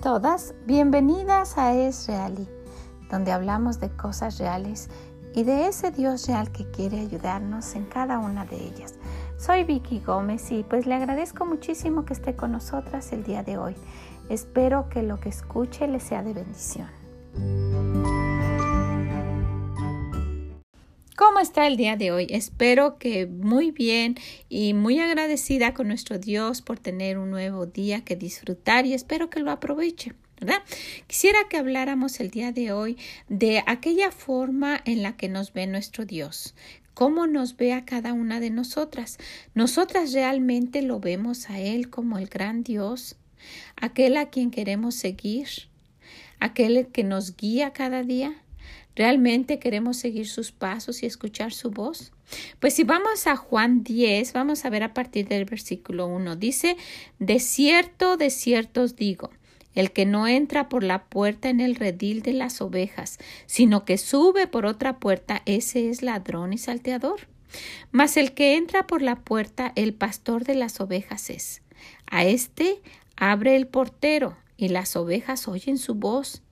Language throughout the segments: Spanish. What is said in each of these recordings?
todas, bienvenidas a Es Reali, donde hablamos de cosas reales y de ese Dios real que quiere ayudarnos en cada una de ellas. Soy Vicky Gómez y pues le agradezco muchísimo que esté con nosotras el día de hoy. Espero que lo que escuche le sea de bendición. Está el día de hoy? Espero que muy bien y muy agradecida con nuestro Dios por tener un nuevo día que disfrutar y espero que lo aproveche. ¿verdad? Quisiera que habláramos el día de hoy de aquella forma en la que nos ve nuestro Dios, cómo nos ve a cada una de nosotras. Nosotras realmente lo vemos a Él como el gran Dios, aquel a quien queremos seguir, aquel que nos guía cada día. ¿Realmente queremos seguir sus pasos y escuchar su voz? Pues si vamos a Juan 10, vamos a ver a partir del versículo 1. Dice, de cierto, de cierto os digo, el que no entra por la puerta en el redil de las ovejas, sino que sube por otra puerta, ese es ladrón y salteador. Mas el que entra por la puerta, el pastor de las ovejas es. A éste abre el portero, y las ovejas oyen su voz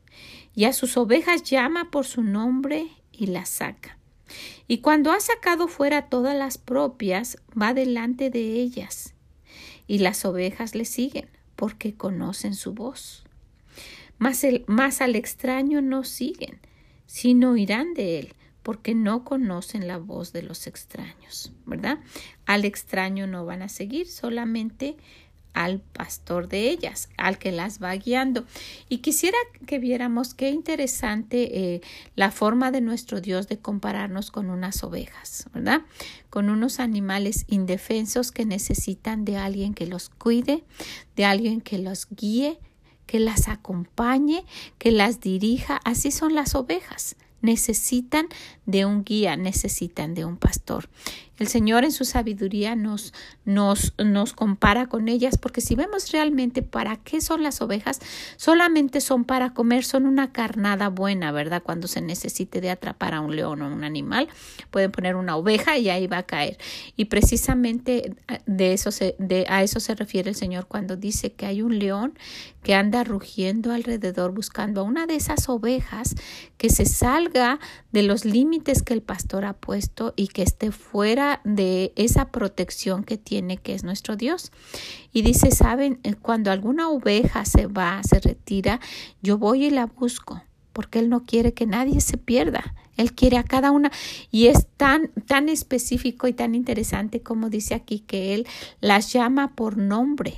y a sus ovejas llama por su nombre y las saca. Y cuando ha sacado fuera todas las propias, va delante de ellas, y las ovejas le siguen, porque conocen su voz. Mas, el, más al extraño no siguen, sino irán de él, porque no conocen la voz de los extraños, ¿verdad? Al extraño no van a seguir, solamente al pastor de ellas, al que las va guiando. Y quisiera que viéramos qué interesante eh, la forma de nuestro Dios de compararnos con unas ovejas, ¿verdad? Con unos animales indefensos que necesitan de alguien que los cuide, de alguien que los guíe, que las acompañe, que las dirija. Así son las ovejas necesitan de un guía, necesitan de un pastor. El Señor en su sabiduría nos, nos, nos compara con ellas, porque si vemos realmente para qué son las ovejas, solamente son para comer, son una carnada buena, ¿verdad? Cuando se necesite de atrapar a un león o un animal, pueden poner una oveja y ahí va a caer. Y precisamente de eso se, de, a eso se refiere el Señor cuando dice que hay un león que anda rugiendo alrededor buscando a una de esas ovejas que se salga de los límites que el pastor ha puesto y que esté fuera de esa protección que tiene que es nuestro Dios. Y dice, saben, eh, cuando alguna oveja se va, se retira, yo voy y la busco porque Él no quiere que nadie se pierda. Él quiere a cada una y es tan, tan específico y tan interesante como dice aquí que Él las llama por nombre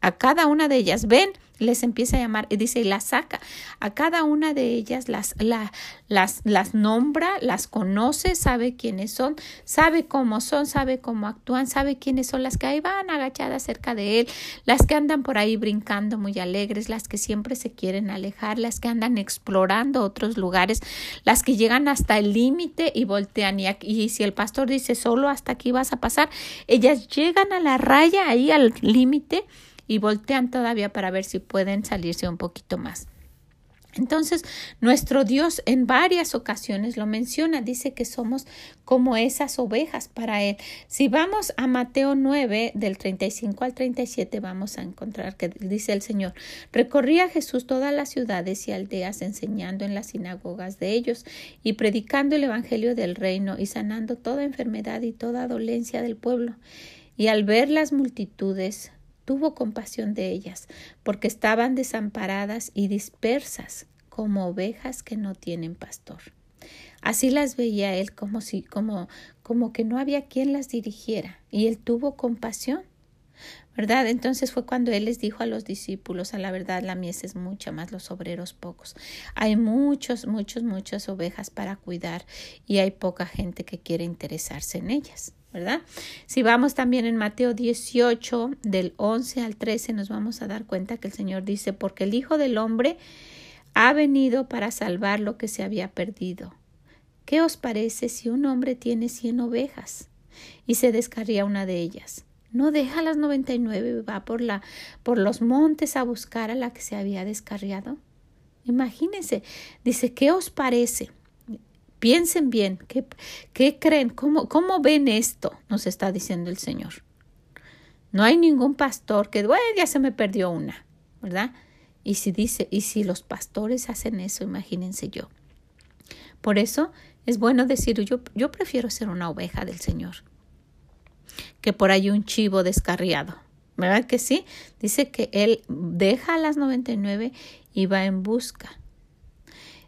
a cada una de ellas. Ven, les empieza a llamar y dice y las saca. A cada una de ellas las las las nombra las conoce sabe quiénes son sabe cómo son sabe cómo actúan sabe quiénes son las que ahí van agachadas cerca de él las que andan por ahí brincando muy alegres las que siempre se quieren alejar las que andan explorando otros lugares las que llegan hasta el límite y voltean. Y, y si el pastor dice solo hasta aquí vas a pasar ellas llegan a la raya ahí al límite y voltean todavía para ver si pueden salirse un poquito más. Entonces, nuestro Dios en varias ocasiones lo menciona, dice que somos como esas ovejas para Él. Si vamos a Mateo 9, del 35 al 37, vamos a encontrar que dice el Señor, recorría Jesús todas las ciudades y aldeas enseñando en las sinagogas de ellos y predicando el Evangelio del reino y sanando toda enfermedad y toda dolencia del pueblo. Y al ver las multitudes, tuvo compasión de ellas, porque estaban desamparadas y dispersas como ovejas que no tienen pastor. Así las veía él como si como como que no había quien las dirigiera y él tuvo compasión. ¿Verdad? Entonces fue cuando él les dijo a los discípulos, a la verdad la mies es mucha, más los obreros pocos. Hay muchos, muchos, muchas ovejas para cuidar y hay poca gente que quiere interesarse en ellas. ¿Verdad? Si vamos también en Mateo 18, del 11 al 13, nos vamos a dar cuenta que el Señor dice, porque el Hijo del Hombre ha venido para salvar lo que se había perdido. ¿Qué os parece si un hombre tiene cien ovejas y se descarría una de ellas? No deja las noventa y nueve va por, la, por los montes a buscar a la que se había descarriado. Imagínense, dice, ¿qué os parece? Piensen bien, ¿qué, qué creen? ¿Cómo, ¿Cómo ven esto? Nos está diciendo el Señor. No hay ningún pastor que, bueno, ya se me perdió una, ¿verdad? Y si dice, y si los pastores hacen eso, imagínense yo. Por eso es bueno decir, yo, yo prefiero ser una oveja del Señor que por ahí un chivo descarriado. ¿Verdad que sí? Dice que él deja a las 99 y va en busca.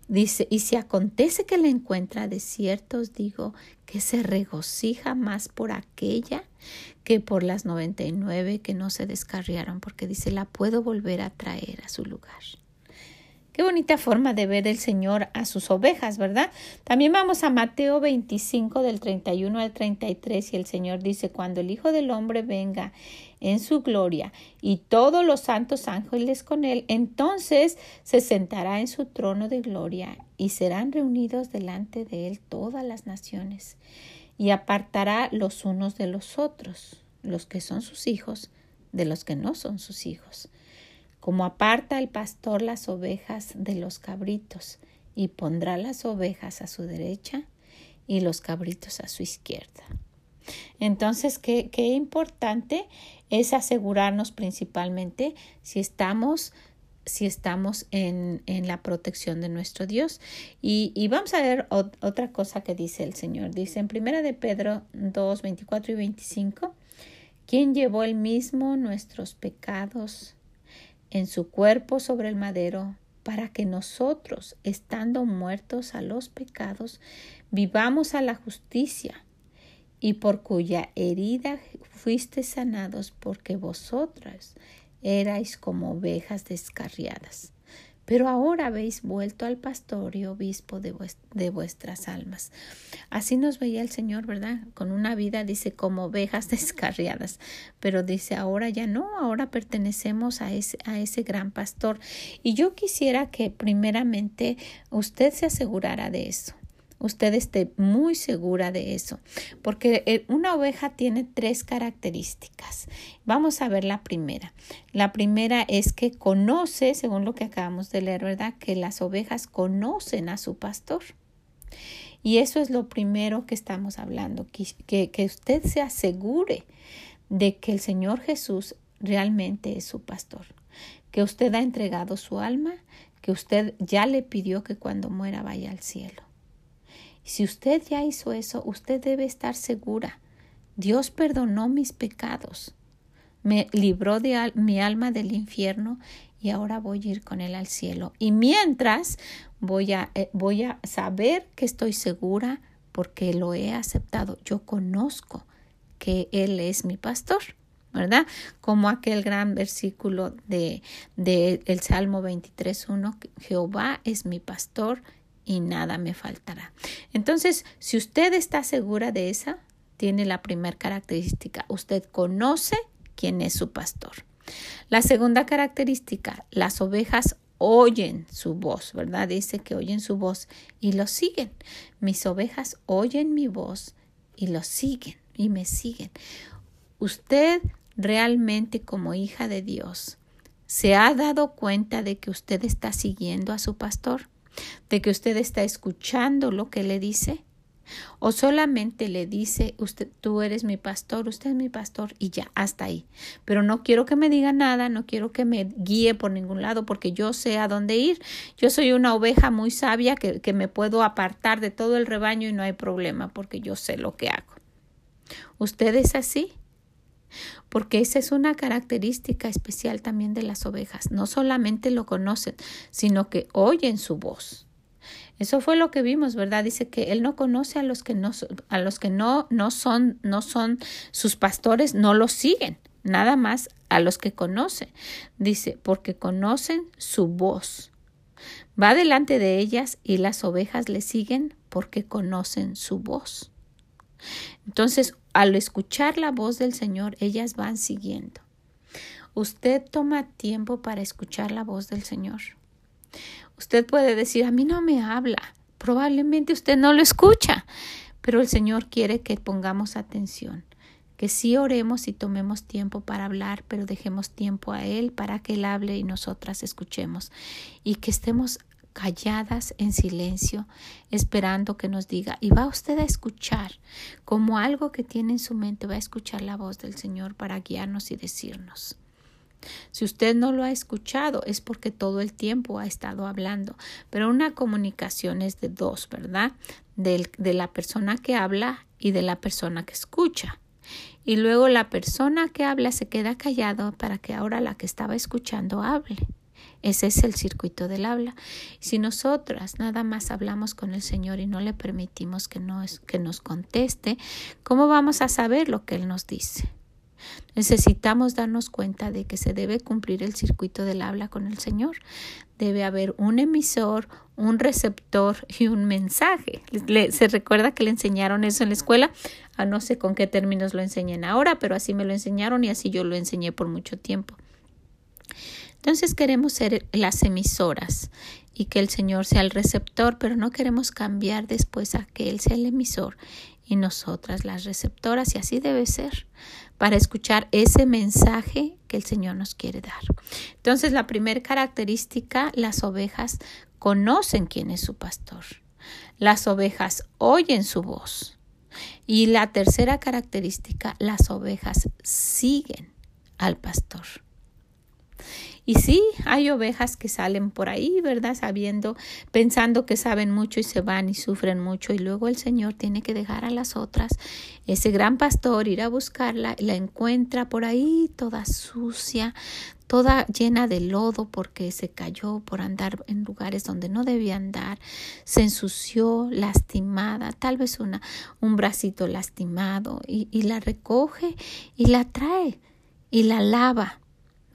Dice, y si acontece que le encuentra, de cierto os digo que se regocija más por aquella que por las 99 que no se descarriaron, porque dice, la puedo volver a traer a su lugar. Qué bonita forma de ver el Señor a sus ovejas, ¿verdad? También vamos a Mateo 25 del 31 al 33 y el Señor dice, cuando el Hijo del Hombre venga en su gloria y todos los santos ángeles con él, entonces se sentará en su trono de gloria y serán reunidos delante de él todas las naciones y apartará los unos de los otros, los que son sus hijos de los que no son sus hijos como aparta el pastor las ovejas de los cabritos, y pondrá las ovejas a su derecha y los cabritos a su izquierda. Entonces, qué, qué importante es asegurarnos principalmente si estamos si estamos en, en, la protección de nuestro Dios. Y, y vamos a ver otra cosa que dice el Señor. Dice en Primera de Pedro 2, 24 y 25, ¿quién llevó el mismo nuestros pecados en su cuerpo sobre el madero, para que nosotros, estando muertos a los pecados, vivamos a la justicia, y por cuya herida fuiste sanados, porque vosotras erais como ovejas descarriadas pero ahora habéis vuelto al pastor y obispo de, vuestras almas. Así nos veía el Señor, ¿verdad? Con una vida, dice, como ovejas descarriadas, pero dice, ahora ya no, ahora pertenecemos a ese, a ese gran pastor. Y yo quisiera que primeramente usted se asegurara de eso usted esté muy segura de eso, porque eh, una oveja tiene tres características. Vamos a ver la primera. La primera es que conoce, según lo que acabamos de leer, ¿verdad? Que las ovejas conocen a su pastor. Y eso es lo primero que estamos hablando, que, que usted se asegure de que el Señor Jesús realmente es su pastor, que usted ha entregado su alma, que usted ya le pidió que cuando muera vaya al cielo si usted ya hizo eso, usted debe estar segura. Dios perdonó mis pecados, me libró de mi alma del infierno y ahora voy a ir con él al cielo. Y mientras voy a, eh, voy a saber que estoy segura porque lo he aceptado. Yo conozco que Él es mi pastor. ¿verdad? Como aquel gran versículo de, de el Salmo 23.1, Jehová es mi pastor y nada me faltará. Entonces, si usted está segura de esa, tiene la primera característica. Usted conoce quién es su pastor. La segunda característica, las ovejas oyen su voz, ¿verdad? Dice que oyen su voz y lo siguen. Mis ovejas oyen mi voz y lo siguen y me siguen. Usted realmente como hija de Dios, ¿se ha dado cuenta de que usted está siguiendo a su pastor? De que usted está escuchando lo que le dice o solamente le dice usted tú eres mi pastor, usted es mi pastor y ya hasta ahí. Pero no quiero que me diga nada, no quiero que me guíe por ningún lado porque yo sé a dónde ir. Yo soy una oveja muy sabia que, que me puedo apartar de todo el rebaño y no hay problema porque yo sé lo que hago. ¿Usted es así? Porque esa es una característica especial también de las ovejas. No solamente lo conocen, sino que oyen su voz. Eso fue lo que vimos, ¿verdad? Dice que él no conoce a los que no a los que no no son no son sus pastores, no los siguen, nada más a los que conoce. Dice, porque conocen su voz. Va delante de ellas y las ovejas le siguen porque conocen su voz. Entonces, al escuchar la voz del Señor, ellas van siguiendo. Usted toma tiempo para escuchar la voz del Señor. Usted puede decir, a mí no me habla. Probablemente usted no lo escucha, pero el Señor quiere que pongamos atención, que sí oremos y tomemos tiempo para hablar, pero dejemos tiempo a Él para que Él hable y nosotras escuchemos y que estemos calladas en silencio, esperando que nos diga, y va usted a escuchar, como algo que tiene en su mente, va a escuchar la voz del Señor para guiarnos y decirnos. Si usted no lo ha escuchado es porque todo el tiempo ha estado hablando. Pero una comunicación es de dos, ¿verdad? De, de la persona que habla y de la persona que escucha. Y luego la persona que habla se queda callado para que ahora la que estaba escuchando hable. Ese es el circuito del habla. Si nosotras nada más hablamos con el Señor y no le permitimos que nos, que nos conteste, ¿cómo vamos a saber lo que Él nos dice? Necesitamos darnos cuenta de que se debe cumplir el circuito del habla con el Señor. Debe haber un emisor, un receptor y un mensaje. se recuerda que le enseñaron eso en la escuela. A no sé con qué términos lo enseñen ahora, pero así me lo enseñaron y así yo lo enseñé por mucho tiempo. Entonces queremos ser las emisoras y que el Señor sea el receptor, pero no queremos cambiar después a que Él sea el emisor y nosotras las receptoras y así debe ser para escuchar ese mensaje que el Señor nos quiere dar. Entonces, la primera característica, las ovejas conocen quién es su pastor. Las ovejas oyen su voz. Y la tercera característica, las ovejas siguen al pastor. Y sí, hay ovejas que salen por ahí, ¿verdad? Sabiendo, pensando que saben mucho y se van y sufren mucho y luego el Señor tiene que dejar a las otras. Ese gran pastor ir a buscarla, la encuentra por ahí toda sucia, toda llena de lodo porque se cayó por andar en lugares donde no debía andar, se ensució, lastimada, tal vez una, un bracito lastimado y, y la recoge y la trae y la lava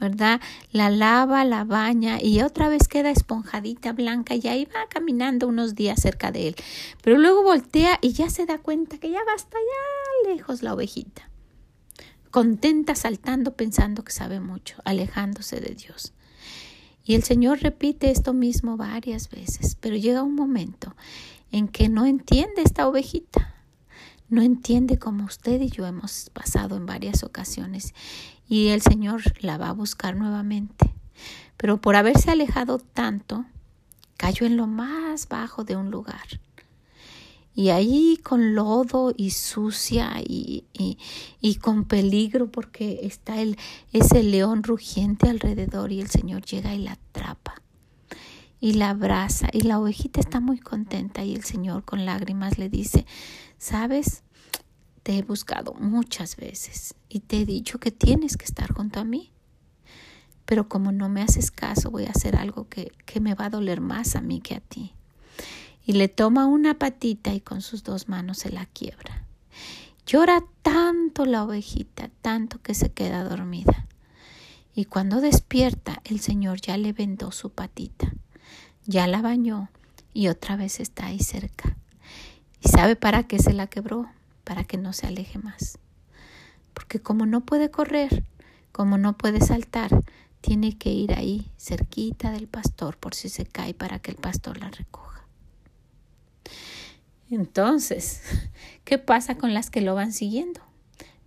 ¿verdad? La lava, la baña y otra vez queda esponjadita blanca y ahí va caminando unos días cerca de él. Pero luego voltea y ya se da cuenta que ya va hasta allá lejos la ovejita. Contenta saltando pensando que sabe mucho, alejándose de Dios. Y el Señor repite esto mismo varias veces, pero llega un momento en que no entiende esta ovejita no entiende como usted y yo hemos pasado en varias ocasiones y el Señor la va a buscar nuevamente. Pero por haberse alejado tanto, cayó en lo más bajo de un lugar. Y ahí con lodo y sucia y, y, con peligro porque está el, ese león rugiente alrededor y el Señor llega y la atrapa y la abraza y la ovejita está muy contenta y el Señor con lágrimas le dice, ¿sabes? Te he buscado muchas veces y te he dicho que tienes que estar junto a mí. Pero como no me haces caso, voy a hacer algo que, que me va a doler más a mí que a ti. Y le toma una patita y con sus dos manos se la quiebra. Llora tanto la ovejita, tanto que se queda dormida. Y cuando despierta, el Señor ya le vendó su patita, ya la bañó y otra vez está ahí cerca. ¿Y sabe para qué se la quebró? Para que no se aleje más. Porque como no puede correr, como no puede saltar, tiene que ir ahí, cerquita del pastor, por si se cae, para que el pastor la recoja. Entonces, ¿qué pasa con las que lo van siguiendo?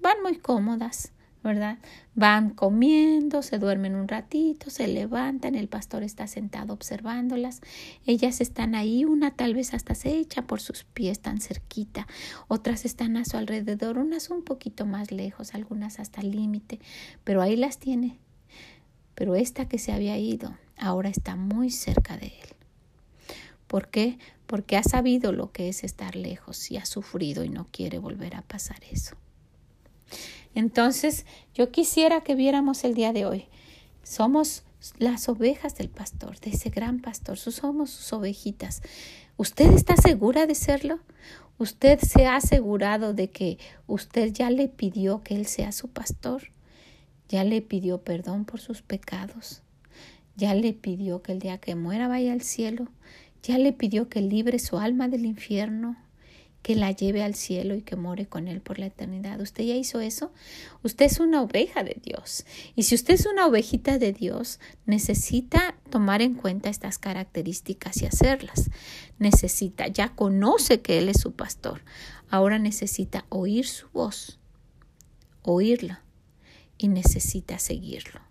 Van muy cómodas, ¿verdad? Van comiendo, se duermen un ratito, se levantan, el pastor está sentado observándolas, ellas están ahí, una tal vez hasta se echa por sus pies tan cerquita, otras están a su alrededor, unas un poquito más lejos, algunas hasta el límite, pero ahí las tiene. Pero esta que se había ido ahora está muy cerca de él. ¿Por qué? Porque ha sabido lo que es estar lejos y ha sufrido y no quiere volver a pasar eso. Entonces, yo quisiera que viéramos el día de hoy. Somos las ovejas del pastor, de ese gran pastor. Somos sus ovejitas. ¿Usted está segura de serlo? ¿Usted se ha asegurado de que usted ya le pidió que Él sea su pastor? ¿Ya le pidió perdón por sus pecados? ¿Ya le pidió que el día que muera vaya al cielo? ¿Ya le pidió que libre su alma del infierno? Que la lleve al cielo y que more con Él por la eternidad. ¿Usted ya hizo eso? Usted es una oveja de Dios. Y si usted es una ovejita de Dios, necesita tomar en cuenta estas características y hacerlas. Necesita, ya conoce que Él es su pastor. Ahora necesita oír su voz, oírla y necesita seguirlo.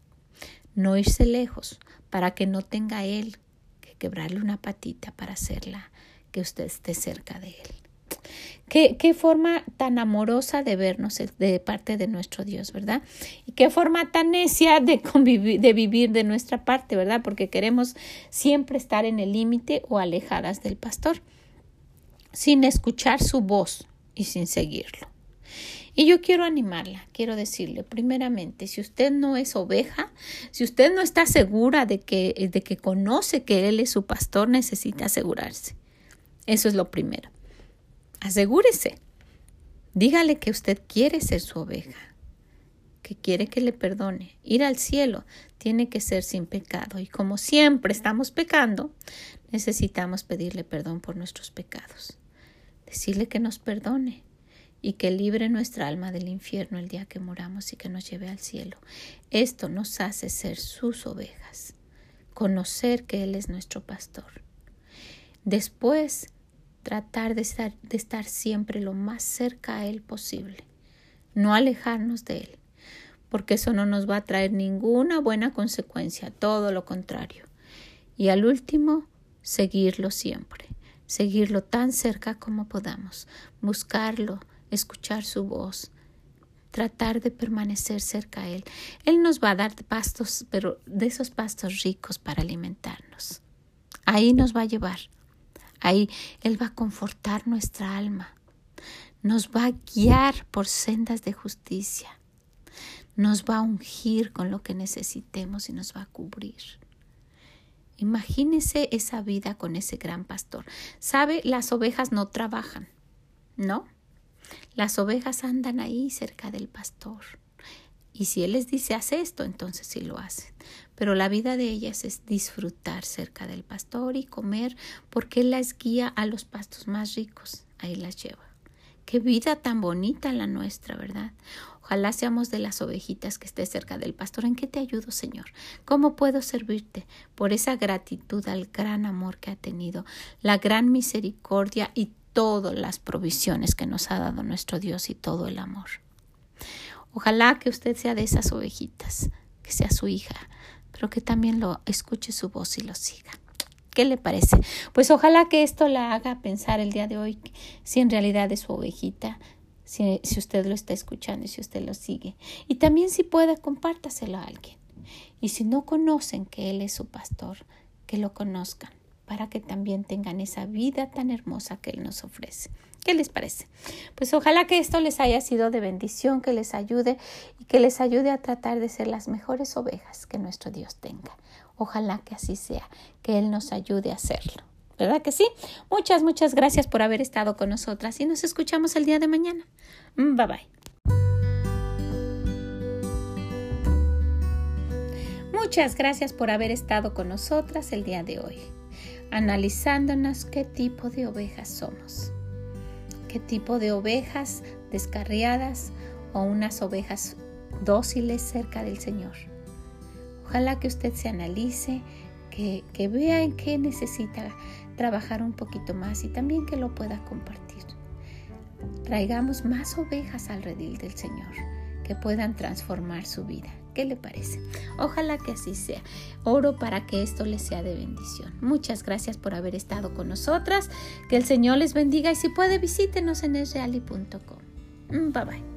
No irse lejos para que no tenga Él que quebrarle una patita para hacerla que usted esté cerca de Él. Qué, qué, forma tan amorosa de vernos de parte de nuestro Dios, ¿verdad? Y qué forma tan necia de, convivir, de vivir de nuestra parte, ¿verdad? Porque queremos siempre estar en el límite o alejadas del pastor, sin escuchar su voz y sin seguirlo. Y yo quiero animarla, quiero decirle, primeramente, si usted no es oveja, si usted no está segura de que, de que conoce que Él es su pastor, necesita asegurarse. Eso es lo primero. Asegúrese. Dígale que usted quiere ser su oveja, que quiere que le perdone. Ir al cielo tiene que ser sin pecado. Y como siempre estamos pecando, necesitamos pedirle perdón por nuestros pecados. Decirle que nos perdone y que libre nuestra alma del infierno el día que moramos y que nos lleve al cielo. Esto nos hace ser sus ovejas, conocer que Él es nuestro pastor. Después, tratar de estar, de estar siempre lo más cerca a Él posible, no alejarnos de Él, porque eso no nos va a traer ninguna buena consecuencia, todo lo contrario. Y al último, seguirlo siempre, seguirlo tan cerca como podamos, buscarlo, escuchar su voz, tratar de permanecer cerca a Él. Él nos va a dar pastos, pero de esos pastos ricos para alimentarnos. Ahí nos va a llevar. Ahí Él va a confortar nuestra alma. Nos va a guiar por sendas de justicia. Nos va a ungir con lo que necesitemos y nos va a cubrir. Imagínese esa vida con ese gran pastor. ¿Sabe? Las ovejas no trabajan, ¿no? Las ovejas andan ahí cerca del pastor. Y si Él les dice, haz esto, entonces sí lo hacen. Pero la vida de ellas es disfrutar cerca del pastor y comer porque Él las guía a los pastos más ricos. Ahí las lleva. Qué vida tan bonita la nuestra, ¿verdad? Ojalá seamos de las ovejitas que esté cerca del pastor. ¿En qué te ayudo, Señor? ¿Cómo puedo servirte? Por esa gratitud al gran amor que ha tenido, la gran misericordia y todas las provisiones que nos ha dado nuestro Dios y todo el amor. Ojalá que usted sea de esas ovejitas, que sea su hija, que también lo escuche su voz y lo siga. ¿Qué le parece? Pues ojalá que esto la haga pensar el día de hoy si en realidad es su ovejita, si, si usted lo está escuchando y si usted lo sigue. Y también si puede, compártaselo a alguien. Y si no conocen que Él es su pastor, que lo conozcan para que también tengan esa vida tan hermosa que Él nos ofrece. ¿Qué les parece? Pues ojalá que esto les haya sido de bendición, que les ayude y que les ayude a tratar de ser las mejores ovejas que nuestro Dios tenga. Ojalá que así sea, que Él nos ayude a hacerlo. ¿Verdad que sí? Muchas, muchas gracias por haber estado con nosotras y nos escuchamos el día de mañana. Mm, bye bye. Muchas gracias por haber estado con nosotras el día de hoy analizándonos qué tipo de ovejas somos, qué tipo de ovejas descarriadas o unas ovejas dóciles cerca del Señor. Ojalá que usted se analice, que, que vea en qué necesita trabajar un poquito más y también que lo pueda compartir. Traigamos más ovejas al redil del Señor que puedan transformar su vida. ¿Qué le parece? Ojalá que así sea. Oro para que esto les sea de bendición. Muchas gracias por haber estado con nosotras. Que el Señor les bendiga y si puede visítenos en esreali.com. Mm, bye bye.